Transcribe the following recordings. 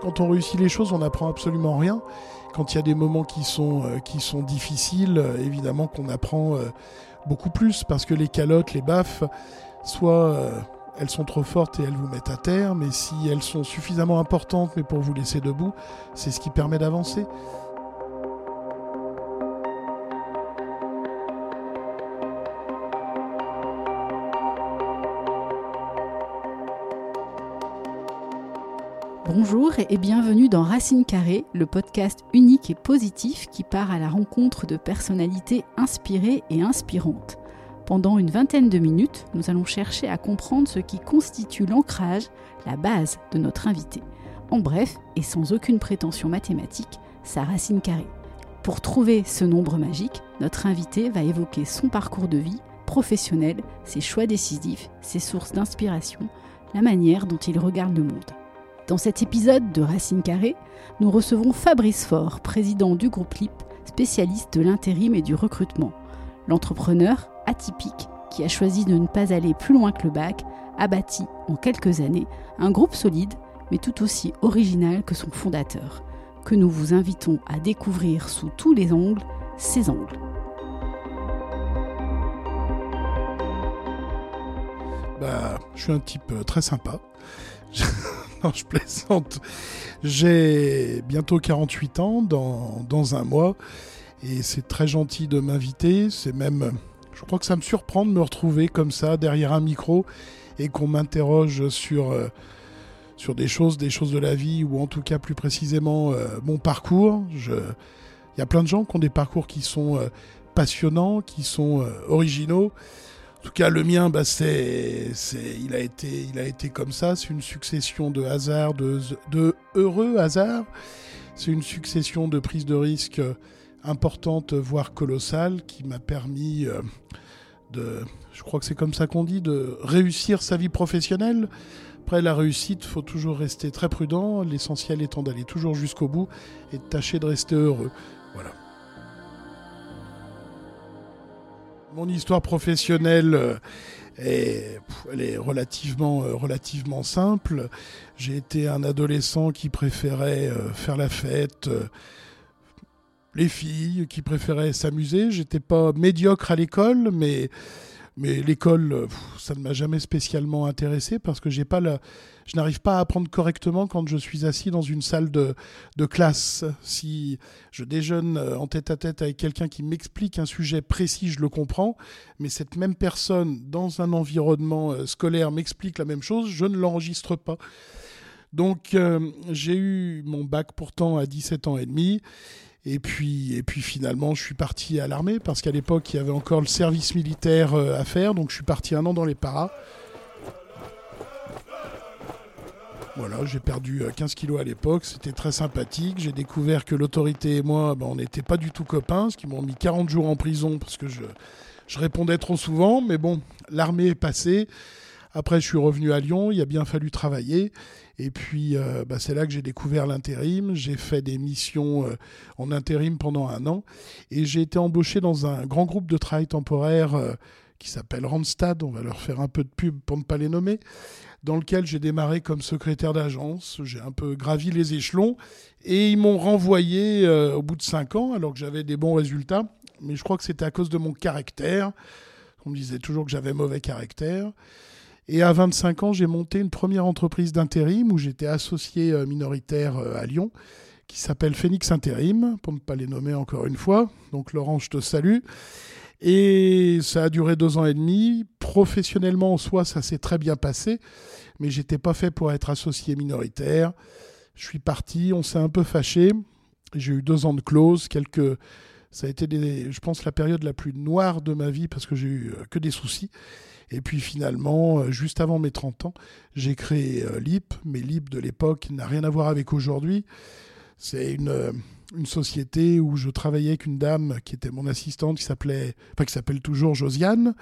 Quand on réussit les choses, on n'apprend absolument rien. Quand il y a des moments qui sont, euh, difficiles, euh, évidemment qu'on apprend euh, beaucoup plus parce que les calottes, les baffes, soit elles sont trop fortes et elles vous mettent à terre, mais si elles sont suffisamment importantes mais pour vous laisser debout, c'est ce qui permet d'avancer. Bonjour et bienvenue dans Racine Carrée, le podcast unique et positif qui part à la rencontre de personnalités inspirées et inspirantes. Pendant une vingtaine de minutes, nous allons chercher à comprendre ce qui constitue l'ancrage, la base de notre invité. En bref, et sans aucune prétention mathématique, sa racine carrée. Pour trouver ce nombre magique, notre invité va évoquer son parcours de vie professionnel, ses choix décisifs, ses sources d'inspiration, la manière dont il regarde le monde. Dans cet épisode de Racine Carrée, nous recevons Fabrice Faure, président du groupe LIP, spécialiste de l'intérim et du recrutement. L'entrepreneur atypique qui a choisi de ne pas aller plus loin que le bac a bâti en quelques années un groupe solide mais tout aussi original que son fondateur, que nous vous invitons à découvrir sous tous les angles, ses angles. Bah, je suis un type euh, très sympa. non, je plaisante. J'ai bientôt 48 ans dans, dans un mois et c'est très gentil de m'inviter. C'est même, je crois que ça me surprend de me retrouver comme ça derrière un micro et qu'on m'interroge sur, euh, sur des choses, des choses de la vie ou en tout cas plus précisément euh, mon parcours. Il y a plein de gens qui ont des parcours qui sont euh, passionnants, qui sont originaux. En tout cas, le mien, bah, c'est, il, a été, il a été comme ça. C'est une succession de hasards, de, de heureux hasards. C'est une succession de prises de risques importantes, voire colossales, qui m'a permis euh, de, je crois que c'est comme ça qu'on dit, de réussir sa vie professionnelle. Après la réussite, faut toujours rester très prudent. L'essentiel étant d'aller toujours jusqu'au bout et de tâcher de rester heureux. Voilà. Mon histoire professionnelle euh, est, elle est relativement, euh, relativement simple. J'ai été un adolescent qui préférait euh, faire la fête, les filles, qui préféraient s'amuser. J'étais pas médiocre à l'école, mais mais l'école, ça ne m'a jamais spécialement intéressé parce que j'ai pas la, je n'arrive pas à apprendre correctement quand je suis assis dans une salle de, de classe. Si je déjeune euh, en tête à tête avec quelqu'un qui m'explique un sujet précis, je le comprends, mais cette même personne dans un environnement euh, scolaire m'explique la même chose, je ne l'enregistre pas. Donc euh, j'ai eu mon bac pourtant à 17 ans et demi et puis, et puis finalement, je suis parti à l'armée parce qu'à l'époque, il y avait encore le service militaire euh, à faire. Donc je suis parti un an dans les paras. Voilà, j'ai perdu 15 euh, kilos à l'époque, c'était très sympathique. J'ai découvert que l'autorité et moi, ben, on n'était pas du tout copains, ce qui m'ont mis 40 jours en prison parce que je, je répondais trop souvent. Mais bon, l'armée est passée. Après, je suis revenu à Lyon, il a bien fallu travailler. Et puis, euh, bah, c'est là que j'ai découvert l'intérim. J'ai fait des missions euh, en intérim pendant un an. Et j'ai été embauché dans un grand groupe de travail temporaire euh, qui s'appelle Randstad. On va leur faire un peu de pub pour ne pas les nommer. Dans lequel j'ai démarré comme secrétaire d'agence. J'ai un peu gravi les échelons. Et ils m'ont renvoyé au bout de cinq ans, alors que j'avais des bons résultats. Mais je crois que c'était à cause de mon caractère. On me disait toujours que j'avais mauvais caractère. Et à 25 ans, j'ai monté une première entreprise d'intérim où j'étais associé euh, minoritaire euh, à Lyon, qui s'appelle Phoenix Intérim, pour ne pas les nommer encore une fois. Donc Laurent, je te salue. Et ça a duré deux ans et demi. Professionnellement, en soi, ça s'est très bien passé, mais j'étais pas fait pour être associé minoritaire. Je suis parti, on s'est un peu fâché. J'ai eu deux ans de clause, quelques ça a été, je pense, la période la plus noire de ma vie parce que j'ai eu euh, que des soucis. Et puis finalement, euh, juste avant mes 30 ans, j'ai créé euh, LIP, mais LIP de l'époque n'a rien à voir avec aujourd'hui. C'est une, une société où je travaillais avec une dame qui était mon assistante, qui s'appelait, enfin qui s'appelle toujours Josiane.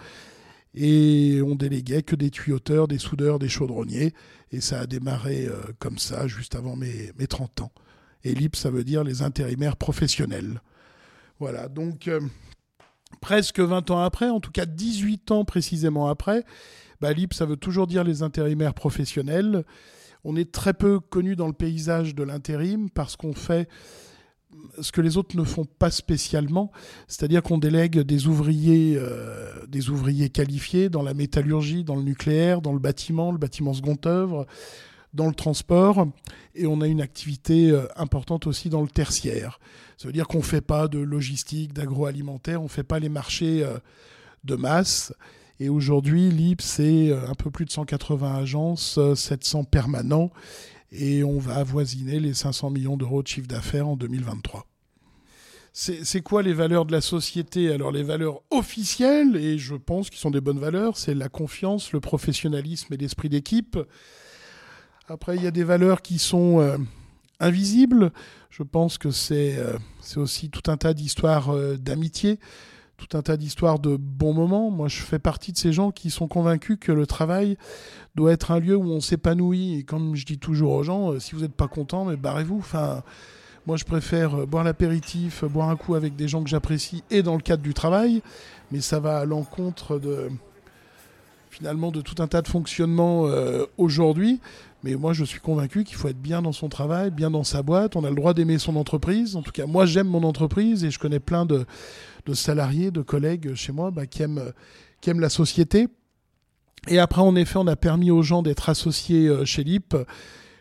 Et on déléguait que des tuyauteurs, des soudeurs, des chaudronniers. Et ça a démarré comme ça, juste avant mes, mes 30 ans. Et LIP, ça veut dire les intérimaires professionnels. Voilà, donc euh, presque 20 ans après, en tout cas 18 ans précisément après, bah, LIP, ça veut toujours dire les intérimaires professionnels. On est très peu connu dans le paysage de l'intérim parce qu'on fait ce que les autres ne font pas spécialement, c'est-à-dire qu'on délègue des ouvriers, euh, qualifiés dans la métallurgie, dans le nucléaire, dans le bâtiment, le bâtiment second œuvre, dans le transport, et on a une activité euh, importante aussi dans le tertiaire. Ça veut dire qu'on ne fait pas de logistique, d'agroalimentaire, on ne fait pas les marchés euh, de masse. Et aujourd'hui, l'IP, c'est un peu plus de 180 agences, 700 permanents et on va avoisiner les 500 millions d'euros de chiffre d'affaires en 2023. C'est quoi les valeurs de la société? Alors les valeurs officielles, et je pense qu'ils sont des bonnes valeurs, c'est la confiance, le professionnalisme et l'esprit d'équipe. Après, il y a des valeurs qui sont euh, invisibles. Je pense que c'est euh, aussi tout un tas d'histoires euh, d'amitié tout un tas d'histoires de bons moments. Moi, je fais partie de ces gens qui sont convaincus que le travail doit être un lieu où on s'épanouit. Et comme je dis toujours aux gens, si vous n'êtes pas content, mais barrez-vous. Enfin, moi, je préfère boire l'apéritif, boire un coup avec des gens que j'apprécie et dans le cadre du travail. Mais ça va à l'encontre de finalement de tout un tas de fonctionnements euh, aujourd'hui. Mais moi, je suis convaincu qu'il faut être bien dans son travail, bien dans sa boîte. On a le droit d'aimer son entreprise. En tout cas, moi, j'aime mon entreprise et je connais plein de, de salariés, de collègues chez moi bah, qui, aiment, qui aiment la société. Et après, en effet, on a permis aux gens d'être associés euh, chez LIP.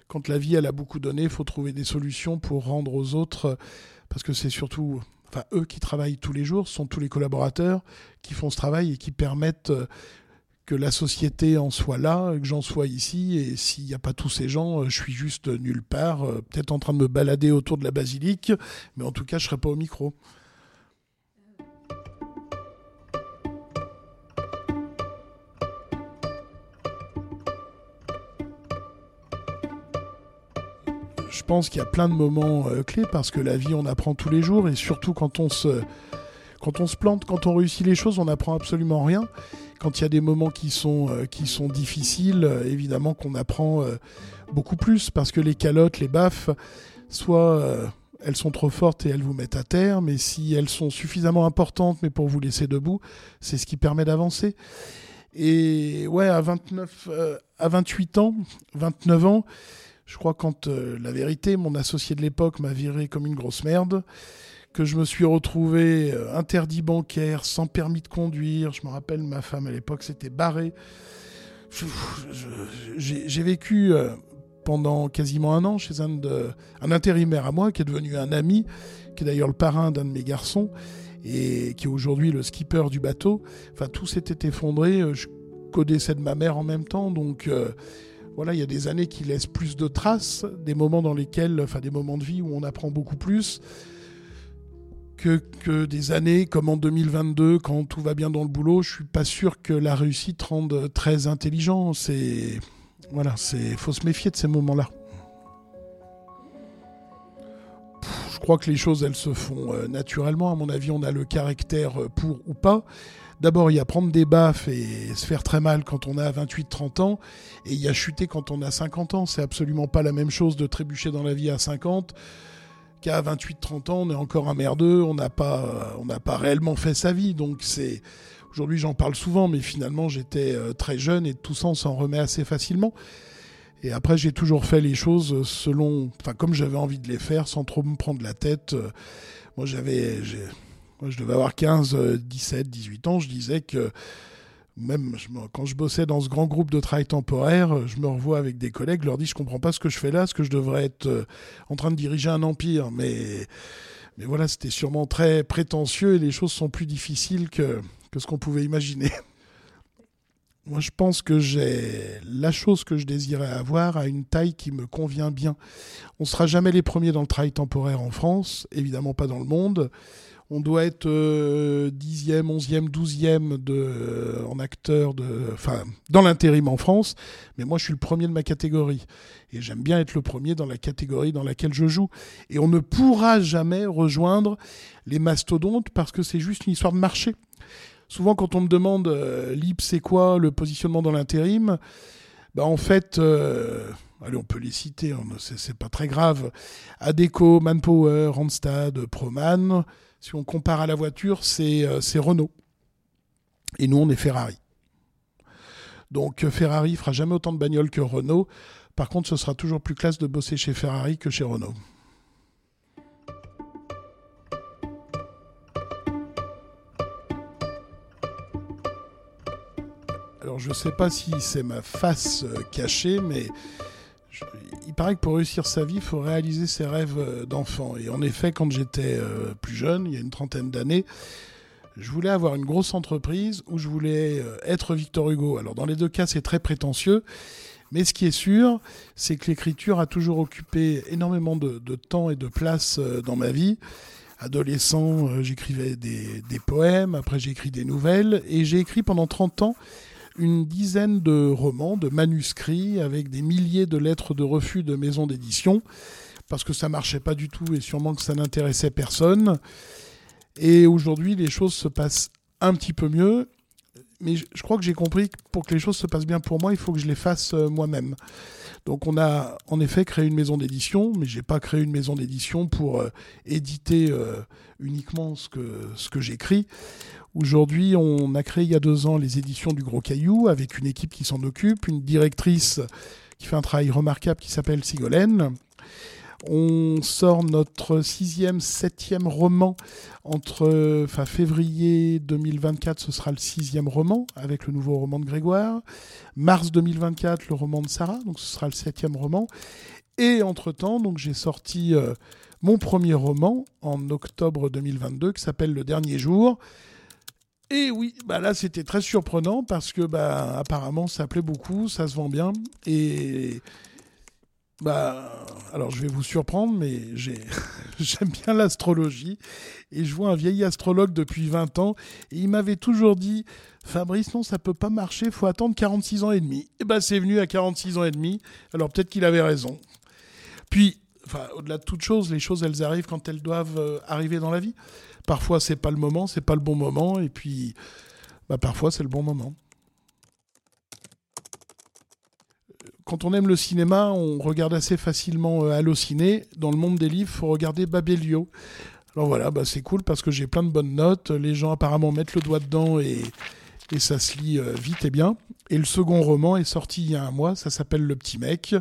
Quand la vie, elle a beaucoup donné, il faut trouver des solutions pour rendre aux autres, parce que c'est surtout enfin, eux qui travaillent tous les jours, ce sont tous les collaborateurs qui font ce travail et qui permettent euh, que la société en soit là, que j'en sois ici, et s'il n'y a pas tous ces gens, euh, je suis juste nulle part, peut-être en train de me balader autour de la basilique, mais en tout cas, je ne serai pas au micro. je pense qu'il y a plein de moments euh, clés parce que la vie, on apprend tous les jours et surtout quand on se, quand on se plante, quand on réussit les choses, on n'apprend absolument rien. Quand il y a des moments qui sont, euh, qui sont difficiles, euh, évidemment qu'on apprend beaucoup plus parce que les calottes, les baffes, soit elles sont trop fortes et elles vous mettent à terre, mais si elles sont suffisamment importantes mais pour vous laisser debout, c'est ce qui permet d'avancer. Et ouais, à 29, à 28 ans, 29 ans, je crois quand euh, la vérité, mon associé de l'époque m'a viré comme une grosse merde, que je me suis retrouvé euh, interdit bancaire, sans permis de conduire. Je me rappelle, ma femme à l'époque s'était barrée. J'ai vécu euh, pendant quasiment un an chez un, intérimaire à moi qui est devenu un ami, qui est d'ailleurs le parrain d'un de mes garçons et qui est aujourd'hui le skipper du bateau. Enfin, tout s'était effondré. Je connaissais de ma mère en même temps, donc voilà, il y a des années qui laissent plus de traces, des moments dans lesquels, enfin des moments de vie où on apprend beaucoup plus que, des années comme en 2022 quand tout va bien dans le boulot. Je suis pas sûr que la réussite rende très intelligent. C'est voilà, c'est faut se méfier de ces moments-là. Je crois que les choses, elles se font euh, naturellement. À mon avis, on a le caractère euh, pour ou pas. D'abord, il y a prendre des baffes et se faire très mal quand on a 28-30 ans, et il y a chuter quand on a 50 ans. C'est absolument pas la même chose de trébucher dans la vie à 50 qu'à 28-30 ans, on est encore un merdeux, on n'a pas, on n'a pas réellement fait sa vie. Donc c'est aujourd'hui, j'en parle souvent, mais finalement, j'étais euh, très jeune et tout ça, on s'en remet assez facilement. Et après, j'ai toujours fait les choses selon, enfin, comme j'avais envie de les faire, sans trop me prendre la tête. Moi, j'avais, moi, je devais avoir 15, 17, 18 ans. Je disais que même quand je bossais dans ce grand groupe de travail temporaire, je me revois avec des collègues, je leur dis je comprends pas ce que je fais là, ce que je devrais être euh, en train de diriger un empire. Mais, mais voilà, c'était sûrement très prétentieux et les choses sont plus difficiles que, que ce qu'on pouvait imaginer. Moi, je pense que j'ai la chose que je désirais avoir à une taille qui me convient bien. On ne sera jamais les premiers dans le travail temporaire en France, évidemment pas dans le monde on doit être euh, dixième, onzième, douzième euh, en acteur enfin, dans l'intérim en France. Mais moi, je suis le premier de ma catégorie. Et j'aime bien être le premier dans la catégorie dans laquelle je joue. Et on ne pourra jamais rejoindre les mastodontes parce que c'est juste une histoire de marché. Souvent, quand on me demande, euh, LIP, c'est quoi le positionnement dans l'intérim bah, En fait, allez, on peut les citer, hein, c'est pas très grave. Adeco, Manpower, Randstad, Proman, si on compare à la voiture, c'est Renault. Et nous, on est Ferrari. Donc Ferrari fera jamais autant de bagnoles que Renault. Par contre, ce sera toujours plus classe de bosser chez Ferrari que chez Renault. Alors je sais pas si c'est ma face euh, cachée, mais il paraît que pour réussir sa vie, il faut réaliser ses rêves euh, d'enfant. Et en effet, quand j'étais euh, plus jeune, il y a une trentaine d'années, je voulais avoir une grosse entreprise où je voulais être Victor Hugo. Alors dans les deux cas, c'est très prétentieux. Mais ce qui est sûr, c'est que l'écriture a toujours occupé énormément de, temps et de place dans ma vie. Adolescent, j'écrivais des, poèmes, après j'ai écrit des nouvelles, et j'ai écrit pendant 30 ans une dizaine de romans, de manuscrits, avec des milliers de lettres de refus de maisons d'édition, parce que ça marchait pas du tout et sûrement que ça n'intéressait personne. Et aujourd'hui, les choses se passent un petit peu mieux mais je, crois que j'ai compris que pour que les choses se passent bien pour moi, il faut que je les fasse euh, moi-même. Donc on a en effet créé une maison d'édition, mais j'ai pas créé une maison d'édition pour euh, éditer euh, uniquement ce que, ce que j'écris. Aujourd'hui, on a créé il y a deux ans les éditions du Gros Caillou avec une équipe qui s'en occupe, une directrice qui fait un travail remarquable qui s'appelle Sigolène. On sort notre sixième, septième roman entre enfin, février 2024, ce sera le sixième roman avec le nouveau roman de Grégoire. Mars 2024, le roman de Sarah, donc ce sera le septième roman. Et entre-temps, j'ai sorti euh, mon premier roman en octobre 2022 qui s'appelle Le Dernier Jour. Et oui, bah là c'était très surprenant parce que bah apparemment ça plaît beaucoup, ça se vend bien. Et bah, alors je vais vous surprendre, mais j'aime bien l'astrologie. Et je vois un vieil astrologue depuis 20 ans. Et il m'avait toujours dit Fabrice, non, ça peut pas marcher, faut attendre 46 ans et demi. Et bah, c'est venu à 46 ans et demi, alors peut-être qu'il avait raison. Puis, enfin, au-delà de toute chose, les choses elles arrivent quand elles doivent euh, arriver dans la vie. Parfois c'est pas le moment, c'est pas le bon moment, et puis bah, parfois c'est le bon moment. quand on aime le cinéma, on regarde assez facilement euh, Allociné. Dans le monde des livres, faut regarder Babelio. Alors voilà, bah c'est cool parce que j'ai plein de bonnes notes. Les gens apparemment mettent le doigt dedans et, et ça se lit euh, vite et bien. Et le second roman est sorti il y a un mois, ça s'appelle Le Petit Mec.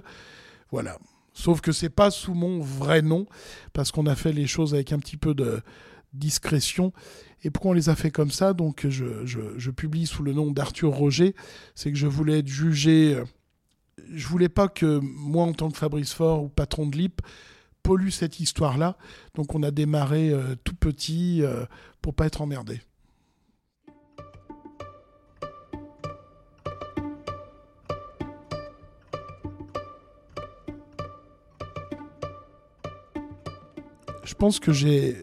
Voilà. Sauf que c'est pas sous mon vrai nom parce qu'on a fait les choses avec un petit peu de discrétion. Et pourquoi on les a fait comme ça? Donc je, publie sous le nom d'Arthur Roger. C'est que je voulais être jugé euh, je voulais pas que moi, en tant que Fabrice Fort ou patron de l'IP, pollue cette histoire-là. Donc on a démarré euh, tout petit euh, pour pas être emmerdé. Pense que j'ai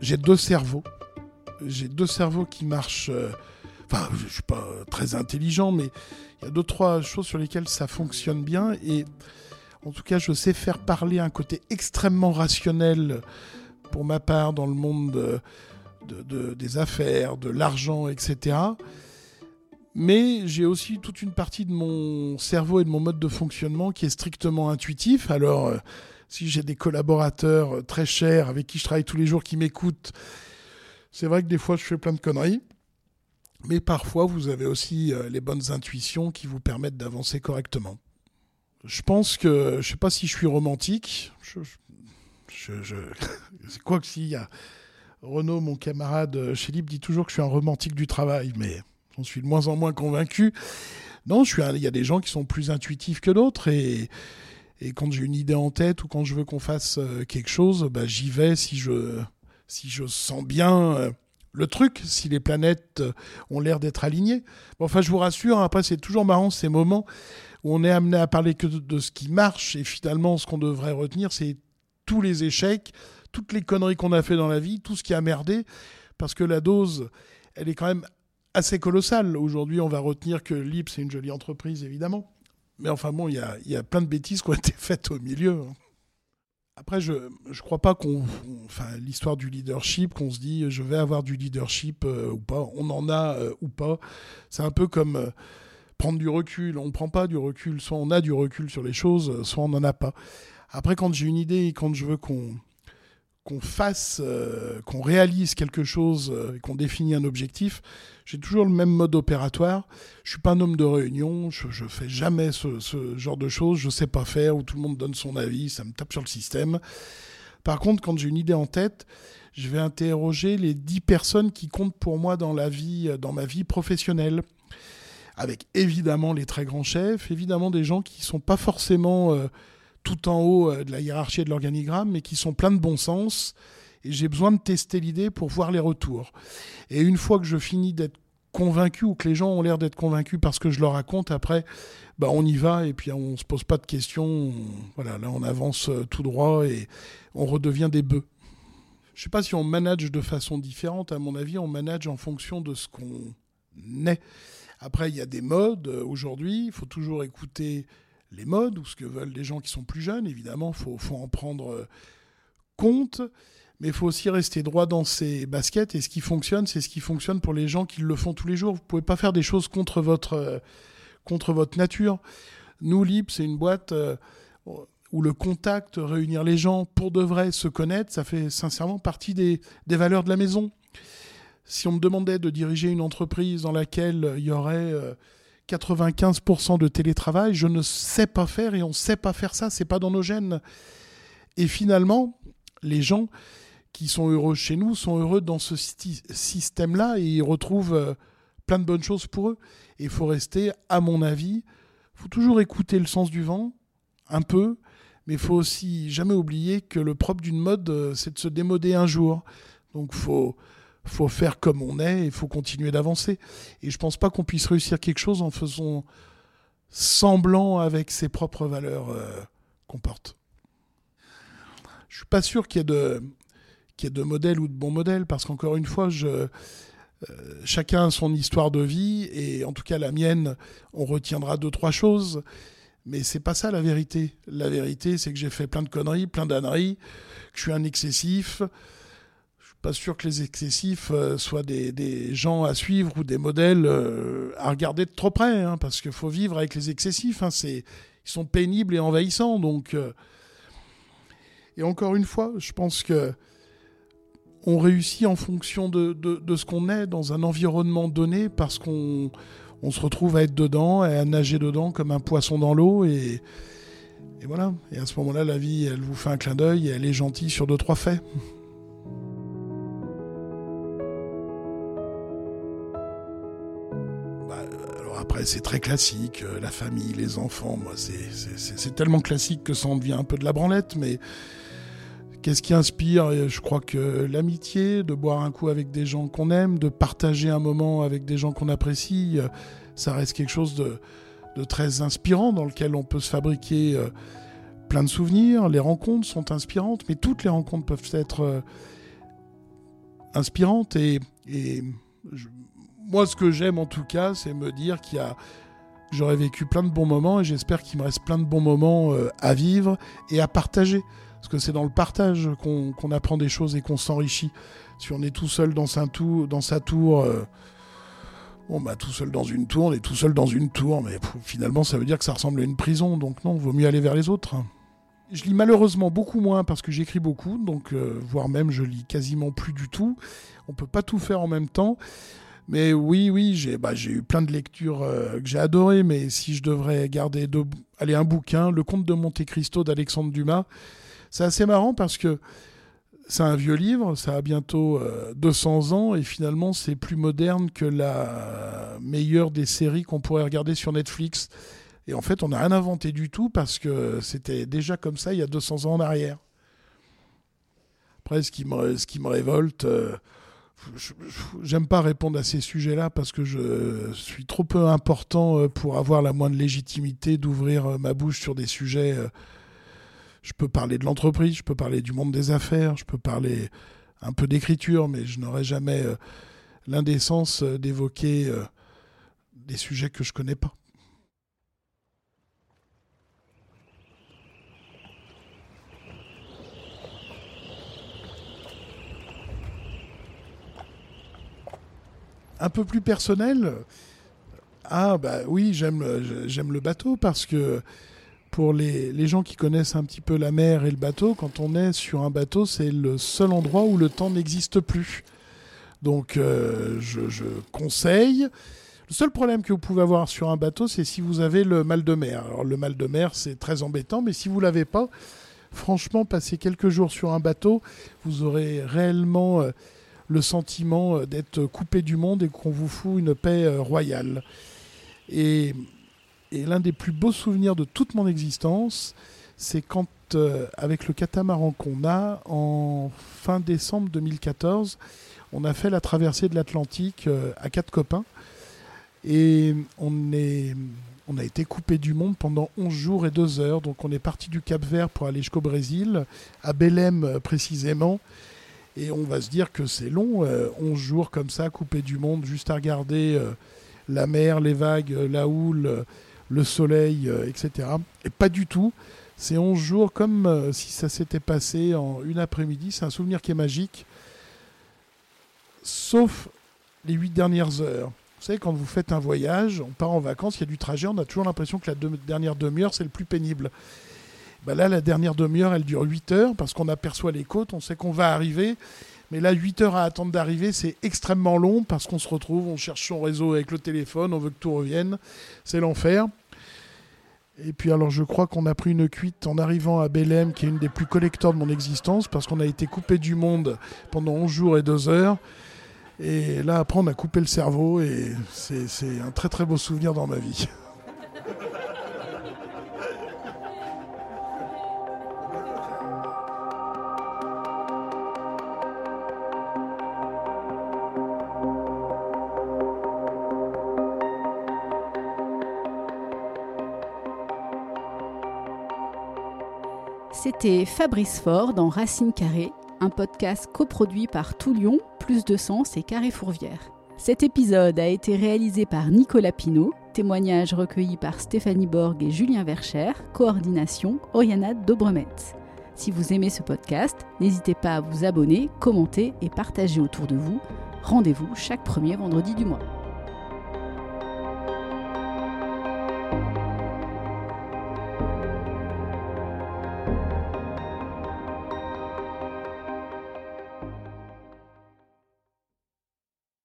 deux cerveaux. J'ai deux cerveaux qui marchent. Euh, enfin, je suis pas très intelligent, mais il y a deux, trois choses sur lesquelles ça fonctionne bien. Et en tout cas, je sais faire parler un côté extrêmement rationnel pour ma part dans le monde des affaires, de l'argent, etc. Mais j'ai aussi toute une partie de mon cerveau et de mon mode de fonctionnement qui est strictement intuitif. Alors, euh, si j'ai des collaborateurs très chers avec qui je travaille tous les jours qui m'écoutent, c'est vrai que des fois je fais plein de conneries. Mais parfois, vous avez aussi euh, les bonnes intuitions qui vous permettent d'avancer correctement. Je pense que, je ne sais pas si je suis romantique. Je, c'est quoi que s'il y a Renaud, mon camarade euh, chez Libre, dit toujours que je suis un romantique du travail, mais j'en suis de moins en moins convaincu. Non, je suis il y a des gens qui sont plus intuitifs que d'autres et, et quand j'ai une idée en tête ou quand je veux qu'on fasse euh, quelque chose, bah, j'y vais si je, si je sens bien le truc si les planètes euh, ont l'air d'être alignées. enfin, je vous rassure, après, c'est toujours marrant ces moments où on est amené à parler que de, ce qui marche et finalement, ce qu'on devrait retenir, c'est tous les échecs, toutes les conneries qu'on a fait dans la vie, tout ce qui a merdé, parce que la dose, elle est quand même assez colossale. Aujourd'hui, on va retenir que LIP, c'est une jolie entreprise, évidemment. Mais enfin bon, il y a, y a, plein de bêtises qui ont été faites au milieu. Hein. Après, je ne crois pas qu'on. Enfin, l'histoire du leadership, qu'on se dit je vais avoir du leadership euh, ou pas, on en a euh, ou pas. C'est un peu comme euh, prendre du recul. On ne prend pas du recul. Soit on a du recul sur les choses, soit on n'en a pas. Après, quand j'ai une idée et quand je veux qu'on qu'on fasse, euh, qu'on réalise quelque chose et qu'on définit un objectif, j'ai toujours le même mode opératoire. Je suis pas un homme de réunion, je, je fais jamais ce, genre de choses, je sais pas faire, où tout le monde donne son avis, ça me tape sur le système. Par contre, quand j'ai une idée en tête, je vais interroger les dix personnes qui comptent pour moi dans la vie, dans ma vie professionnelle. Avec évidemment les très grands chefs, évidemment des gens qui sont pas forcément euh, tout en haut euh, de la hiérarchie et de l'organigramme, mais qui sont pleins de bon sens. Et j'ai besoin de tester l'idée pour voir les retours. Et une fois que je finis d'être convaincu ou que les gens ont l'air d'être convaincus parce que je leur raconte, après, bah on y va et puis on se pose pas de questions. voilà, là on avance euh, tout droit et on redevient des bœufs. Je sais pas si on manage de façon différente. À mon avis, on manage en fonction de ce qu'on est. Après, il y a des modes. Aujourd'hui, il faut toujours écouter les modes ou ce que veulent les gens qui sont plus jeunes. Évidemment, il faut, en prendre euh, compte. Mais il faut aussi rester droit dans ses baskets. Et ce qui fonctionne, c'est ce qui fonctionne pour les gens qui le font tous les jours. Vous ne pouvez pas faire des choses contre votre, euh, contre votre nature. Nous, Lip, c'est une boîte euh, où le contact, réunir les gens pour de vrai, se connaître, ça fait sincèrement partie des, des valeurs de la maison. Si on me demandait de diriger une entreprise dans laquelle il y aurait 95% de télétravail, je ne sais pas faire et on ne sait pas faire ça, c'est pas dans nos gènes. Et finalement, les gens qui sont heureux chez nous sont heureux dans ce système-là et ils retrouvent euh, plein de bonnes choses pour eux. Et il faut rester, à mon avis, faut toujours écouter le sens du vent, un peu, mais il faut aussi jamais oublier que le propre d'une mode, euh, c'est de se démoder un jour. Donc faut faut faire comme on est il faut continuer d'avancer. Et je pense pas qu'on puisse réussir quelque chose en faisant semblant avec ses propres valeurs euh, qu'on porte. Je suis pas sûr qu'il y ait de qu'il y ait de modèles ou de bons modèles parce qu'encore une fois, euh, chacun a son histoire de vie et en tout cas la mienne, on retiendra deux trois choses. Mais c'est pas ça la vérité. La vérité, c'est que j'ai fait plein de conneries, plein d'âneries, que je suis un excessif, pas sûr que les excessifs euh, soient des, gens à suivre ou des modèles euh, à regarder de trop près, hein, parce qu'il faut vivre avec les excessifs. Hein, c'est, ils sont pénibles et envahissants. Donc, euh. et encore une fois, je pense que on réussit en fonction de, ce qu'on est dans un environnement donné, parce qu'on on se retrouve à être dedans, à nager dedans comme un poisson dans l'eau et, et voilà. Et à ce moment-là, la vie, elle vous fait un clin d'œil et elle est gentille sur deux trois faits. C'est très classique, euh, la famille, les enfants, moi, c'est tellement classique que ça en devient un peu de la branlette, mais qu'est-ce qui inspire? Je crois que l'amitié, de boire un coup avec des gens qu'on aime, de partager un moment avec des gens qu'on apprécie, euh, ça reste quelque chose de, très inspirant dans lequel on peut se fabriquer euh, plein de souvenirs. Les rencontres sont inspirantes, mais toutes les rencontres peuvent être inspirantes et, et moi, ce que j'aime en tout cas, c'est me dire qu'il y a j'aurais vécu plein de bons moments et j'espère qu'il me reste plein de bons moments euh, à vivre et à partager. Parce que c'est dans le partage qu'on apprend des choses et qu'on s'enrichit. Si on est tout seul dans sa tour, euh, bon, bah, tout seul dans une tour, on est tout seul dans une tour, mais finalement, ça veut dire que ça ressemble à une prison. Donc non, vaut mieux aller vers les autres. Je lis malheureusement beaucoup moins parce que j'écris beaucoup, donc euh, voire même je lis quasiment plus du tout. On peut pas tout faire en même temps. Mais oui, oui, j'ai bah, eu plein de lectures euh, que j'ai adorées, mais si je devrais garder deux, un bouquin, Le Comte de Monte Cristo d'Alexandre Dumas, c'est assez marrant parce que c'est un vieux livre, ça a bientôt 200 euh, ans, et finalement c'est plus moderne que la meilleure des séries qu'on pourrait regarder sur Netflix. Et en fait, on n'a rien inventé du tout parce que c'était déjà comme ça il y a 200 ans en arrière. Après, ce qui me, ce qui me révolte... Euh, j'aime pas répondre à ces sujets-là parce que je suis trop peu important euh, pour avoir la moindre légitimité d'ouvrir euh, ma bouche sur des sujets. Euh. Je peux parler de l'entreprise, je peux parler du monde des affaires, je peux parler un peu d'écriture, mais je n'aurai jamais l'indécence d'évoquer des sujets que je connais pas. Un peu plus personnel, ah bah oui, j'aime le bateau parce que pour les, les, gens qui connaissent un petit peu la mer et le bateau, quand on est sur un bateau, c'est le seul endroit où le temps n'existe plus. Donc euh, je, je, conseille. Le seul problème que vous pouvez avoir sur un bateau, c'est si vous avez le mal de mer. Alors le mal de mer, c'est très embêtant, mais si vous l'avez pas, franchement, passer quelques jours sur un bateau, vous aurez réellement euh, le sentiment euh, d'être coupé du monde et qu'on vous fout une paix euh, royale. Et, l'un des plus beaux souvenirs de toute mon existence, c'est quand, avec le catamaran qu'on a, en fin décembre 2014, on a fait la traversée de l'Atlantique à quatre copains. Et on est on a été coupé du monde pendant 11 jours et 2 heures. Donc on est parti du Cap Vert pour aller jusqu'au Brésil, à Belém euh, précisément. Et on va se dire que c'est long, 11 euh, jours comme ça, coupé du monde, juste à regarder euh, la mer, les vagues, la houle, le soleil, etc. Et pas du tout. C'est 11 jours comme si ça s'était passé en une après-midi. C'est un souvenir qui est magique. Sauf les 8 dernières heures. Vous savez, quand vous faites un voyage, on part en vacances, il y a du trajet, on a toujours l'impression que la dernière demi-heure, c'est le plus pénible. Bah là, la dernière demi-heure, elle dure 8 heures parce qu'on aperçoit les côtes, on sait qu'on va arriver. Mais là, 8 heures à attendre d'arriver, c'est extrêmement long parce qu'on se retrouve, on cherche son réseau avec le téléphone, on veut que tout revienne. C'est l'enfer. Et puis alors je crois qu'on a pris une cuite en arrivant à Belém, qui est une des plus collecteurs de mon existence, parce qu'on a été coupé du monde pendant 11 jours et 2 heures. Et là, après, on a coupé le cerveau et c'est un très très beau souvenir dans ma vie. C'était Fabrice Faure dans Racine Carrée un podcast coproduit par Toulion, Plus de Sens et Carré Fourvière. Cet épisode a été réalisé par Nicolas Pinault, témoignage recueilli par Stéphanie Borg et Julien Vercher, coordination Oriana Dobremet. Si vous aimez ce podcast, n'hésitez pas à vous abonner, commenter et partager autour de vous. Rendez-vous chaque premier vendredi du mois.